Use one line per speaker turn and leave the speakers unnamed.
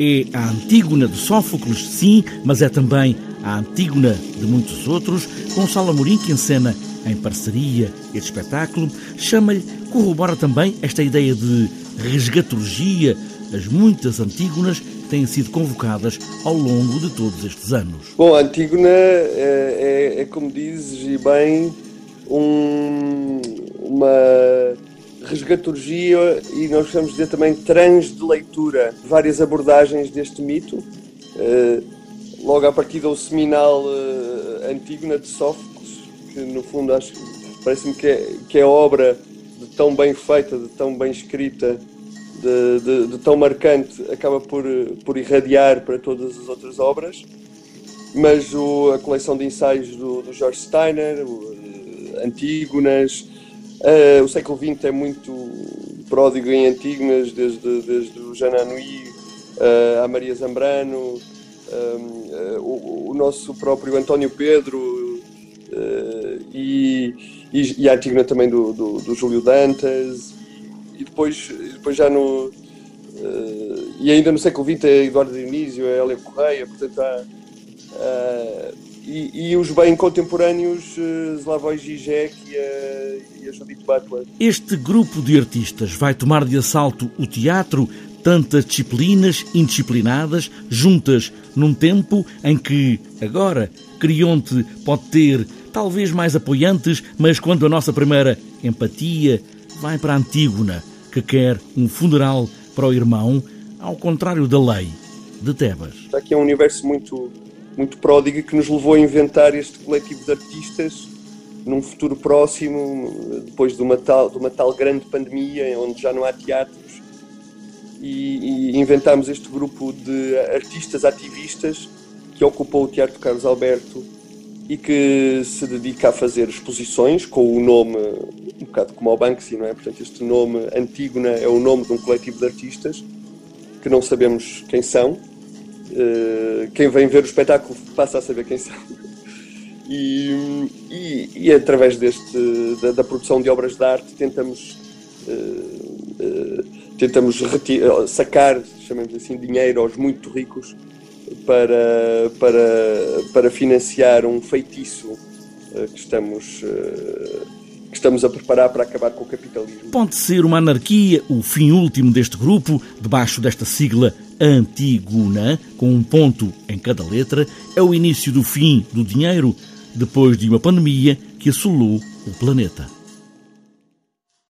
É a Antígona de Sófocles, sim, mas é também a Antígona de muitos outros. Gonçalo Amorim, que encena em parceria este espetáculo, chama-lhe, corrobora também esta ideia de resgaturgia, as muitas Antígonas que têm sido convocadas ao longo de todos estes anos.
Bom, a Antígona é, é, é como dizes, e bem, um, uma resgaturgia e nós gostamos dizer também trans de leitura, várias abordagens deste mito. Uh, logo a partir do seminal uh, Antígona de Sófocles, que no fundo acho parece-me que é, que é obra de tão bem feita, de tão bem escrita, de, de, de, tão marcante, acaba por, por irradiar para todas as outras obras. Mas o, a coleção de ensaios do, do George Steiner, uh, Antígonas, Uh, o século XX é muito pródigo em Antígonas, desde, desde o Jean Anouilh uh, à Maria Zambrano, um, uh, o, o, nosso próprio António Pedro e, e, e, a Antígona também do, do, do Júlio Dantas e depois, depois já no e ainda no século XX é Eduardo Dionísio, é Hélia Correia, portanto há e, e, os bem contemporâneos uh, Slavoj Žižek e a, e a Judith Butler.
Este grupo de artistas vai tomar de assalto o teatro, tantas disciplinas indisciplinadas, juntas num tempo em que, agora, Crionte pode ter talvez mais apoiantes, mas quando a nossa primeira empatia vai para a Antígona, que quer um funeral para o irmão, ao contrário da lei de Tebas.
Aqui é um universo muito muito pródiga que nos levou a inventar este coletivo de artistas num futuro próximo, depois de uma tal, de uma tal grande pandemia, onde já não há teatros, e, e inventámos este grupo de artistas ativistas que ocupou o Teatro Carlos Alberto e que se dedica a fazer exposições com o nome, um bocado como ao Banksy, não é? Portanto, este nome Antígona é o nome de um coletivo de artistas que não sabemos quem são, eh, quem vem ver o espetáculo passa a saber quem são. E, e, e através deste, da, da, produção de obras de arte tentamos, uh, tentamos sacar, chamemos assim, dinheiro aos muito ricos para, para, para financiar um feitiço que estamos estamos a preparar para acabar com o capitalismo.
Pode ser uma anarquia o fim último deste grupo, debaixo desta sigla Antiguna, com um ponto em cada letra, é o início do fim do dinheiro, depois de uma pandemia que assolou o planeta.